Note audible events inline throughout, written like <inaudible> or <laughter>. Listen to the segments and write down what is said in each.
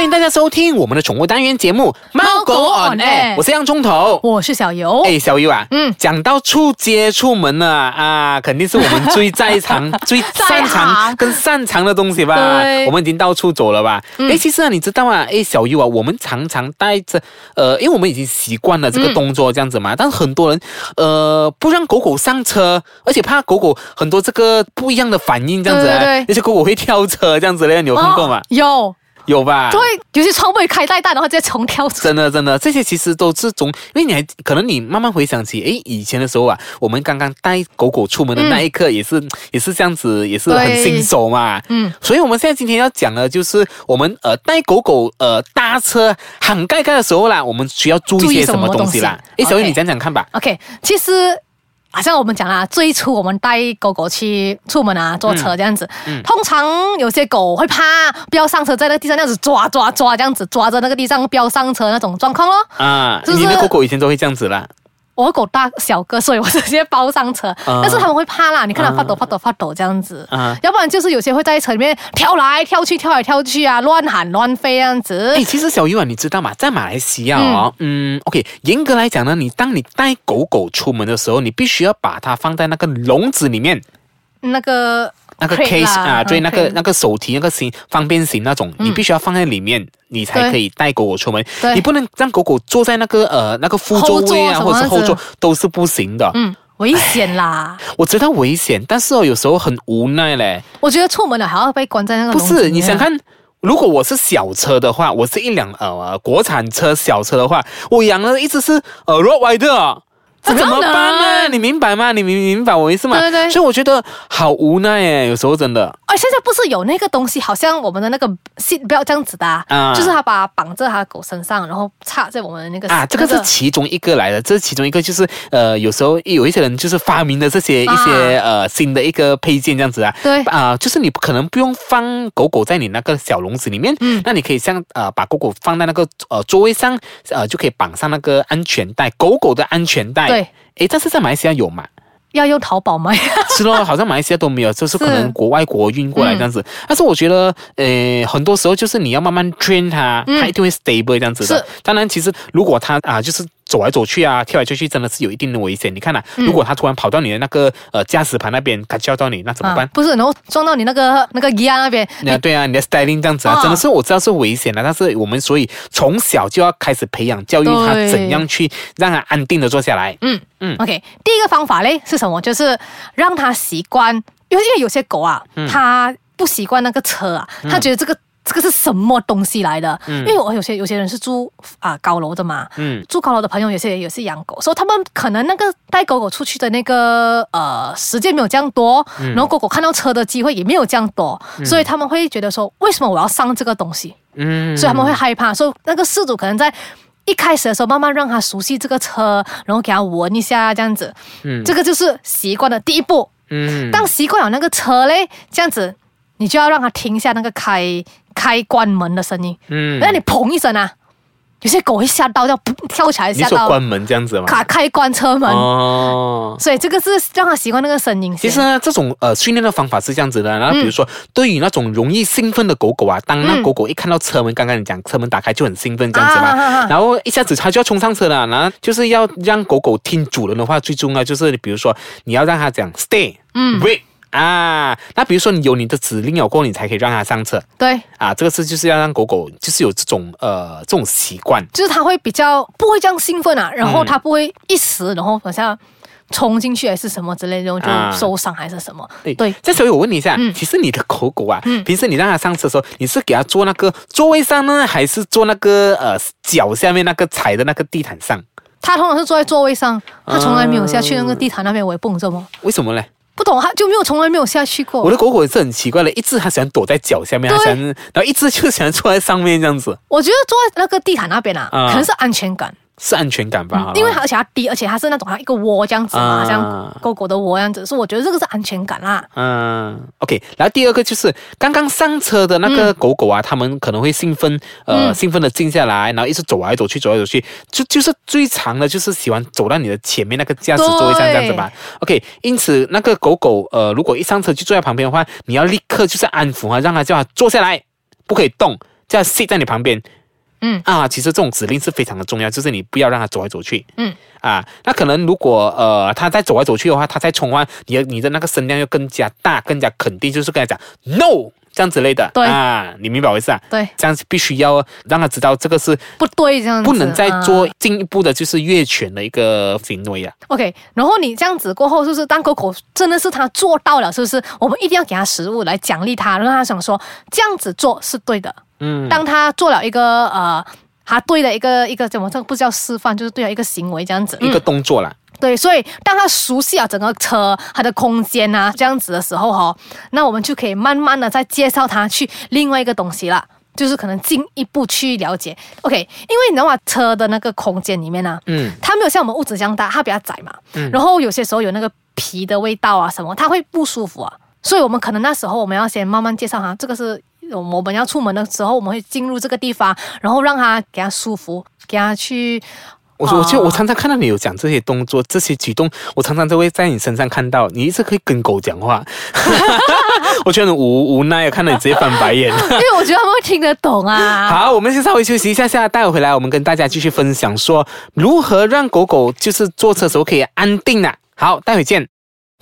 欢迎大家收听我们的宠物单元节目《猫狗 on air》，我是洋葱头。我是小游。哎，小尤啊，嗯讲到出街出门呢啊，肯定是我们最在行、<laughs> 最擅长跟擅长的东西吧。我们已经到处走了吧？哎、其实啊，你知道啊，哎，小尤啊，我们常常带着，呃，因为我们已经习惯了这个动作这样子嘛，但是很多人呃不让狗狗上车，而且怕狗狗很多这个不一样的反应这样子、那些狗狗会跳车这样子嘞，你有看过吗？哦有，有吧？对，有些窗不会开太大，的话直接重跳出。真的，真的，这些其实都是从，因为你还可能你慢慢回想起，诶，以前的时候啊，我们刚刚带狗狗出门的那一刻，也是、也是这样子，也是很新手嘛。嗯，所以我们现在今天要讲的，就是我们呃带狗狗呃搭车喊盖盖的时候啦，我们需要注意些什么东西啦？诶，小雨你讲讲看吧。OK，其实好像我们讲啊，最初我们带狗狗去出门啊，坐车这样子，嗯通常有些狗会怕，不要上车，在那个地上这样子抓抓抓，这样子抓着那个地上不要上车那种状况咯。啊，是不是你的狗狗以前都会这样子啦。我的狗大小个，所以我直接包上车，<laughs> 啊。但是他们会怕啦，你看它发抖发抖发抖这样子，啊。要不然就是有些会在车里面跳来跳去，跳来跳去啊，乱喊乱飞这样子。哎，。其实小鱼啊，你知道吗？在马来西亚哦，嗯。o k 严格来讲呢，你当你带狗狗出门的时候，你必须要把它放在那个笼子里面，那个那个 case 啊，对，嗯那个那个手提那个型方便型那种，你必须要放在里面，你才可以带狗狗出门。你不能让狗狗坐在那个呃那个副座位啊，或者是后座都是不行的。嗯，危险啦！我知道危险，但是哦，有时候很无奈嘞。我觉得出门了还要被关在那个不是，你想看。如果我是小车的话，我是一辆呃国产车小车的话，我养了一只是呃 Rottweiler，那怎么办呢？你明白吗？你明明白我意思吗？对对对所以我觉得好无奈哎，有时候真的。哎，现在不是有那个东西，好像我们的那个 seat belt 这样子的、啊，啊就是他把绑在他的狗身上，然后插在我们的那个啊，这个是其中一个来的，这是其中一个，就是呃，有时候有一些人就是发明的这些一些、呃新的一个配件这样子啊，对啊、就是你可能不用放狗狗在你那个小笼子里面，嗯那你可以像呃把狗狗放在那个呃座位上，呃就可以绑上那个安全带，狗狗的安全带，对，诶，但是在马来西亚有嘛？要用淘宝买。<laughs> 是咯，好像马来西亚都没有，就是可能国外国运过来这样子。但是我觉得，呃，很多时候就是你要慢慢 train 它，它一定会 stable 这样子的是。当然，其实如果它啊，就是。走来走去啊，跳来跳去，真的是有一定的危险。你看啊，如果他突然跑到你的那个呃驾驶盘那边，它叫到你，那怎么办？不是，然后撞到你那个那个 gear 那边，那、对啊，你的 styling 这样子啊，啊真的是我知道是危险的，但是我们所以从小就要开始培养教育他怎样去让他安定的坐下来。嗯嗯，OK，第一个方法嘞是什么？就是让他习惯，因为因为有些狗啊，嗯它不习惯那个车啊，它觉得这个。这个是什么东西来的？嗯。因为我有些有些人是住啊、高楼的嘛，嗯。住高楼的朋友有些也是养狗，所以他们可能那个带狗狗出去的那个呃时间没有这样多，然后狗狗看到车的机会也没有这样多，所以他们会觉得说，为什么我要上这个东西？嗯，所以他们会害怕，所以那个事主可能在一开始的时候慢慢让他熟悉这个车，然后给他闻一下这样子，嗯。这个就是习惯的第一步。嗯。当习惯了那个车嘞，这样子你就要让他听一下那个开开关门的声音，嗯那你砰一声啊，有些狗会吓到，要噗跳起来吓到你说关门这样子吗？卡开关车门，哦。所以这个是让它习惯那个声音。其实呢，这种呃训练的方法是这样子的。然后比如说，对于那种容易兴奋的狗狗啊，当那嗯狗狗一看到车门，刚刚你讲车门打开就很兴奋这样子嘛，然后一下子它就要冲上车了。然后就是要让狗狗听主人的话，最重要就是比如说你要让它讲 stay，嗯 wait 啊。那比如说你有你的指令有过后，你才可以让它上车对，啊。这个是就是要让狗狗就是有这种呃这种习惯。就是它会比较不会这样兴奋啊，然嗯后它不会一时，然后好像冲进去还是什么之类的，然后啊就受伤还是什么。对对，这所以我问你一下，嗯其实你的狗狗啊，平时你让它上车的时候，你是给它坐那个座位上呢，还是坐那个呃脚下面那个踩的那个地毯上？它通常是坐在座位上，它从来没有下去那个地毯那边，我也不懂怎么，为什么呢？不懂，他就没有从来没有下去过。我的狗狗也是很奇怪的，一只它喜欢躲在脚下面，它喜欢，然后一只就喜欢坐在上面这样子。我觉得坐在那个地毯那边啊，啊可能是安全感。是安全感吧？嗯因为而且它低，而且它是那种像一个窝这样子嘛，啊像狗狗的窝这样子，所以我觉得这个是安全感啦。嗯，OK，然后第二个就是刚刚上车的那个狗狗啊，它们可能会兴奋，呃，嗯兴奋的静下来，然后一直走来走去，走来走去，就就是最长的就是喜欢走到你的前面那个驾驶座位上这样子吧。OK，因此那个狗狗呃，如果一上车就坐在旁边的话，你要立刻就是安抚啊，让它叫它坐下来，不可以动，叫它 sit 在你旁边。嗯啊，其实这种指令是非常的重要，就是你不要让它走来走去。嗯啊，那可能如果呃它在走来走去的话，它在冲的话，你的你的那个声量要更加大，更加肯定，就是跟他讲 no 这样之类的。对啊，你明白我意思啊？对，这样子必须要让他知道这个是不对，这样子不能再啊做进一步的，就是越权的一个行为啊。OK，然后你这样子过后，是不是当狗狗真的是他做到了，是不是？我们一定要给他食物来奖励他，让他想说这样子做是对的。嗯，当他做了一个呃，他对了一个一个怎么这个不叫示范，就是对了一个行为这样子。一个嗯动作啦。对，所以当他熟悉了整个车它的空间啊这样子的时候哈、那我们就可以慢慢的再介绍他去另外一个东西了。就是可能进一步去了解，OK，因为你知道吗？车的那个空间里面呢、嗯它没有像我们屋子这样大，它比较窄嘛。然后有些时候有那个皮的味道啊什么，它会不舒服啊。所以我们可能那时候我们要先慢慢介绍哈，这个是我们要出门的时候，我们会进入这个地方，然后让它给它舒服，给它去。我说，我就哦我常常看到你有讲这些动作、这些举动，我常常都会在你身上看到，你一直可以跟狗讲话，<laughs> 我觉得很无无奈，看到你直接翻白眼。因为我觉得他们会听得懂啊。<laughs> 好，我们先稍微休息一下下，待会回来我们跟大家继续分享说如何让狗狗就是坐车时候可以安定啊。好，待会见。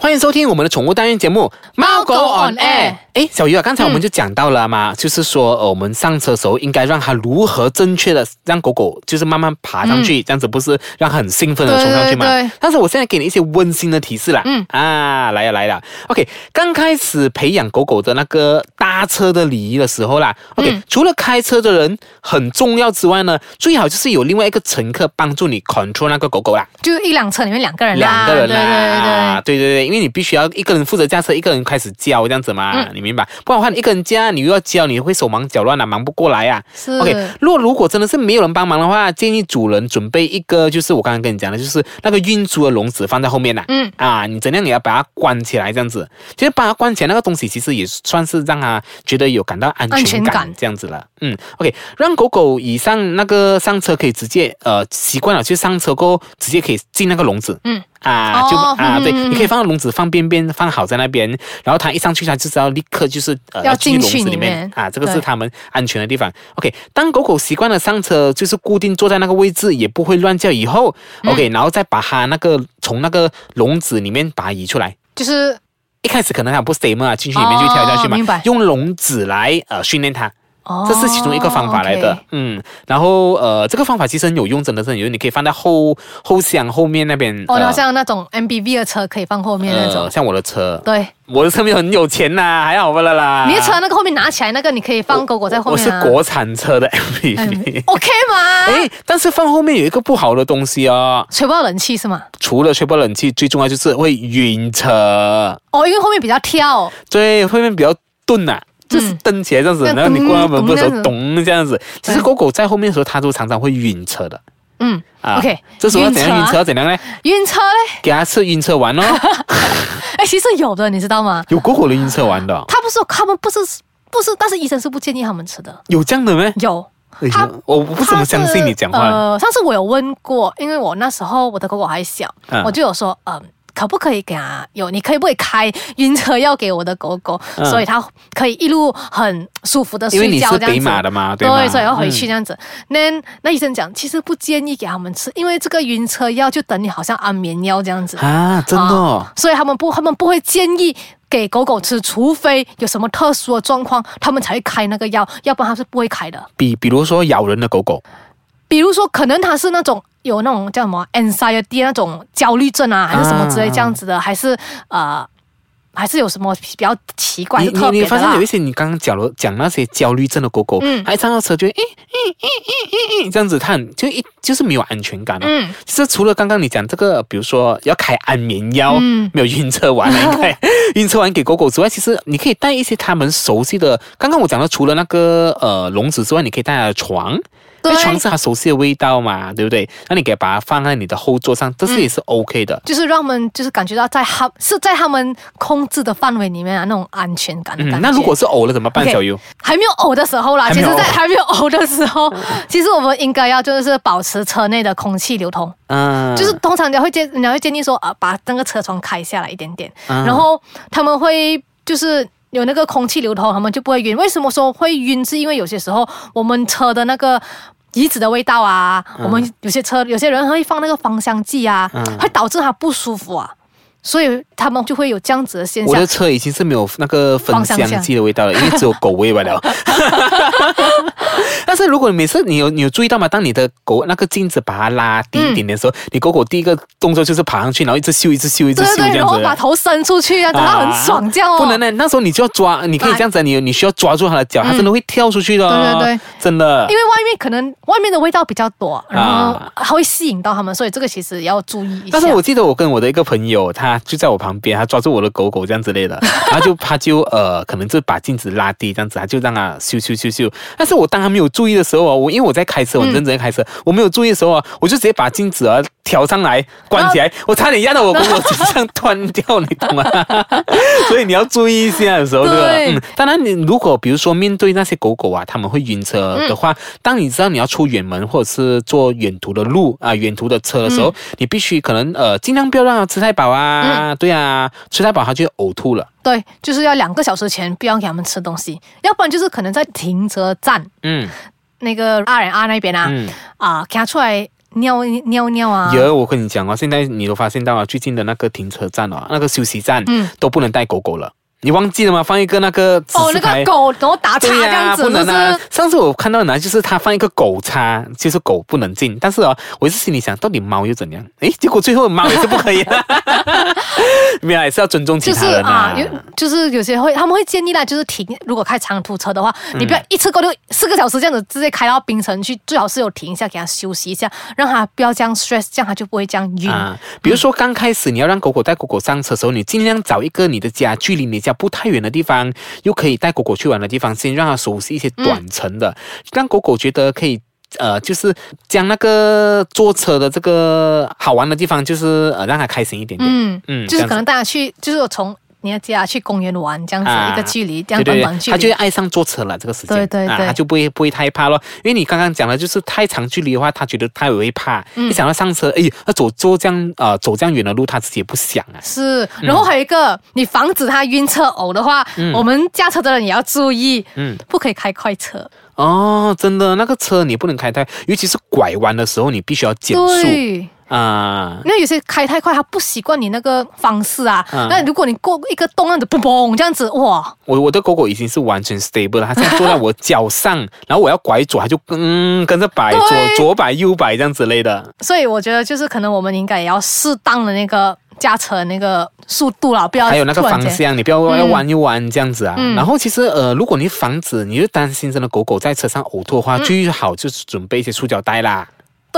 欢迎收听我们的宠物单元节目《猫狗 on air 哎，小鱼啊，刚才我们就讲到了嘛，就是说，呃，我们上车的时候应该让它如何正确的让狗狗就是慢慢爬上去，这样子不是让它很兴奋的冲上去吗？对对对。但是我现在给你一些温馨的提示啦，嗯。啊，来了来了，OK，刚开始培养狗狗的那个搭车的礼仪的时候啦，OK，、嗯。除了开车的人很重要之外呢，最好就是有另外一个乘客帮助你 control 那个狗狗啦。就一辆车里面两个人啦，两个人啦，对对对，因为你必须要一个人负责驾车，一个人开始教这样子嘛，嗯你明白？不然的话，你一个人驾，你又要教，你会手忙脚乱啊，忙不过来啊。是 OK，如果如果真的是没有人帮忙的话，建议主人准备一个，就是我刚刚跟你讲的，就是那个运输的笼子放在后面啦。嗯啊，你怎样也要把它关起来，这样子。其实把它关起来那个东西，其实也算是让它觉得有感到安安全感全感这样子了。嗯，OK，让狗狗以上那个上车可以直接呃习惯了，去上车过后直接可以进那个笼子。嗯。啊，就哦啊，对，你可以放到笼子放边边放好在那边，然后它一上去，它就知道立刻就是呃要进进去笼子里面。啊，这个是对它们安全的地方。OK，当狗狗习惯了上车，就是固定坐在那个位置，也不会乱叫。以后、o 嗯。K 然后再把它那个从那个笼子里面把它移出来。就是。一开始可能它不 stay 嘛，进去里面就跳下去嘛，哦明白。用笼子来呃训练它。哦，这是其中一个方法来的嗯，然后呃，这个方法其实很有用，真的是很有用，你可以放在后后箱后面那边。哦，呃然后像那种 MBV 的车可以放后面那种呃，，像我的车，对，我的车没有很有钱呐、还好不啦啦。你的车那个后面拿起来那个，你可以放狗狗在后面啊。我是国产车的嗯 MPV。<laughs> OK 吗？哎，但是放后面有一个不好的东西哦，吹不到冷气是吗？除了吹不到冷气，最重要就是会晕车，哦，因为后面比较跳，对，后面比较钝呐、就是蹬起来这样子，嗯然后你过那门的时候咚咚这样子。其实狗狗在后面的时候，它都常常会晕车的嗯啊。OK，这时候要怎样晕晕车怎样呢？晕车嘞？给它吃晕车丸哦。<laughs> 哎，其实有的，你知道吗？有狗狗的晕车丸的哦，他不是，他们不是不是，但是医生是不建议他们吃的。有这样的咩？有，哎它我不怎么相信你讲话。呃，上次我有问过，因为我那时候我的狗狗还小，嗯我就有说，嗯、可不可以给它有？你可以不可以开晕车药给我的狗狗，嗯所以它可以一路很舒服的因为你是睡觉这样子。北马的嘛，对吗？对，所以要回去嗯这样子。那、那医生讲，其实不建议给他们吃，因为这个晕车药就等于好像安眠药这样子。啊，真的哦。所以他们不，他们不会建议给狗狗吃，除非有什么特殊的状况，他们才会开那个药，要不然他是不会开的。比比如说咬人的狗狗，比如说，可能他是那种有那种叫什么 anxiety 那种焦虑症啊，还是什么之类这样子的，还是呃，还是有什么比较奇怪你的特别的啦你你发现有一。些你刚刚讲了讲那些焦虑症的狗狗，嗯它一上到车就诶诶诶诶诶诶这样子，它很就一就是没有安全感哦。嗯，其实除了刚刚你讲这个，比如说要开安眠药，嗯没有晕车丸了，应该 <laughs> 晕车丸给狗狗之外，其实你可以带一些他们熟悉的。刚刚我讲的，除了那个呃笼子之外，你可以带它的床。因为对床是他熟悉的味道嘛，对不对？那你给把它放在你的后座上，这是也是 OK 的。就是让他们就是感觉到在他是在他们控制的范围里面啊，那种安全感的感觉。嗯，那如果是呕了怎么办小优？还没有呕的时候啦，其实，在还没有呕的时候，<laughs> 其实我们应该要就是保持车内的空气流通。嗯，就是通常人家会建，人家会建议说啊，把那个车窗开下来一点点，嗯然后他们会就是。有那个空气流通，他们就不会晕。为什么说会晕？是因为有些时候我们车的那个椅子的味道啊，我们有些车有些人会放那个芳香剂啊，嗯。会导致他不舒服啊，所以他们就会有这样子的现象我的。车已经是没有那个芳香剂的味道了，因为只有狗味罢了。<laughs> 但是如果每次你有你有注意到吗？当你的狗那个镜子把它拉低一点点的时候，你狗狗第一个动作就是爬上去，然后一直嗅，一直嗅，一直嗅然。后把头伸出去啊，等它很爽这样哦。不能呢，那时候你就要抓，你可以这样子，你你需要抓住它的脚，它真的会跳出去的、哦对对对，真的因。为外面可能外面的味道比较多，然后啊它会吸引到它们，所以这个其实也要注意一下。但是我记得我跟我的一个朋友，他就在我旁边，他抓住我的狗狗这样之类的，<laughs> 然后就他就呃，可能就把镜子拉低这样子，他就让它咻咻咻咻。但是我当他没有注意的时候啊，我因为我在开车，我很认真在开车，我没有注意的时候啊，我就直接把镜子啊调上来关起来，我差点压到我狗狗身上断掉，你懂吗？<laughs> 所以你要注意一下的时候，对吧？嗯，当然你如果比如说面对那些狗狗啊，他们会晕车的话，当你知道你要出远门或者是坐远途的路啊、远途的车的时候，你必须可能呃尽量不要让它吃太饱啊，对啊，吃太饱它就呕吐了。对，就是要两个小时前不要给他们吃东西，要不然就是可能在停车站嗯。那个 R N R 那边啊，嗯，啊，给他出来尿尿尿啊。有我跟你讲啊，现在你都发现到啊，最近的那个停车站哦，那个休息站，嗯都不能带狗狗了。你忘记了吗？放一个那个指哦，那个狗然后打叉这样子，不能啊就是！上次我看到呢，就是他放一个狗叉，就是狗不能进。但是哦，我一直心里想，到底猫又怎样？诶，结果最后猫也是不可以 <laughs> 没有，还是要尊重其就是他人啊，有就是有些会他们会建议啦，就是停，如果开长途车的话，你不要一次过就四个小时这样子直接开到槟城去，最好是有停一下，给它休息一下，让它不要这样 stress，这样它就不会这样晕。啊，比如说刚开始你要让狗狗带狗狗上车的时候，你尽量找一个你的家距离你家 <laughs> 不太远的地方，又可以带狗狗去玩的地方，先让它熟悉一些短程的，让狗狗觉得可以。呃，就是将那个坐车的这个好玩的地方，就是呃让它开心一点点。嗯嗯就是可能大家去，就是从你的家去公园玩这样子、啊一个距离，这样短短距离。他就会爱上坐车了。这个时间，啊，对对对他就不会不会太怕咯。因为你刚刚讲的，就是太长距离的话，他觉得他也会怕。嗯一想到上车，哎，要走坐这样呃走这样远的路，他自己也不想啊。是，然后还有一个，你防止他晕车呕的话，我们驾车的人也要注意，嗯不可以开快车。哦，真的，那个车你不能开太，尤其是拐弯的时候，你必须要减速对。啊。那有些开太快，他不习惯你那个方式啊。嗯那如果你过一个洞，那样子嘣嘣这样子，哇，我我的狗狗已经是完全 stable 了，它现在坐在我脚上，<laughs> 然后我要拐左，它就嗯跟着摆左左摆右摆这样之类的。所以我觉得就是可能我们应该也要适当的那个驾车那个速度啦，不要还有那个方向，你不要要弯又弯这样子啊。嗯然后其实呃，如果你防止你就担心真的狗狗在车上呕吐的话，嗯最好就是准备一些塑胶袋啦。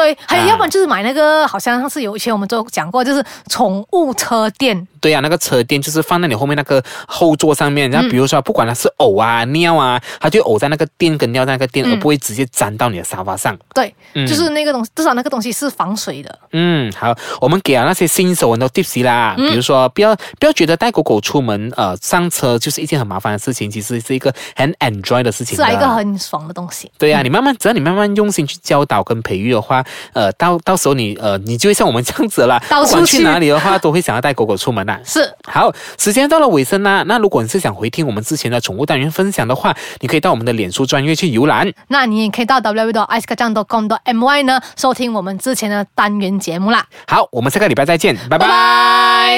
对，还有啊要不然就是买那个，好像是有以前我们都讲过，就是宠物车垫。对啊，那个车垫就是放在你后面那个后座上面，嗯然后比如说不管它是呕啊、尿啊，它就呕在那个垫跟尿在那个垫，嗯而不会直接粘到你的沙发上。对，嗯就是那个东西，至少那个东西是防水的。嗯，好，我们给了那些新手很多 tips 啦，嗯比如说不要不要觉得带狗狗出门呃上车就是一件很麻烦的事情，其实是一个很 enjoy 的事情的。是啊，一个很爽的东西。对啊，你慢慢只要你慢慢用心去教导跟培育的话，呃，到到时候你呃你就会像我们这样子了啦，到处不管去去哪里的话都会想要带狗狗出门啦。<laughs> 是，好，时间到了尾声啦。那如果你是想回听我们之前的宠物单元分享的话，你可以到我们的脸书专页去游览。那你也可以到 w w i c e k a n g c o m my 呢，收听我们之前的单元节目啦。好，我们下个礼拜再见，拜拜拜拜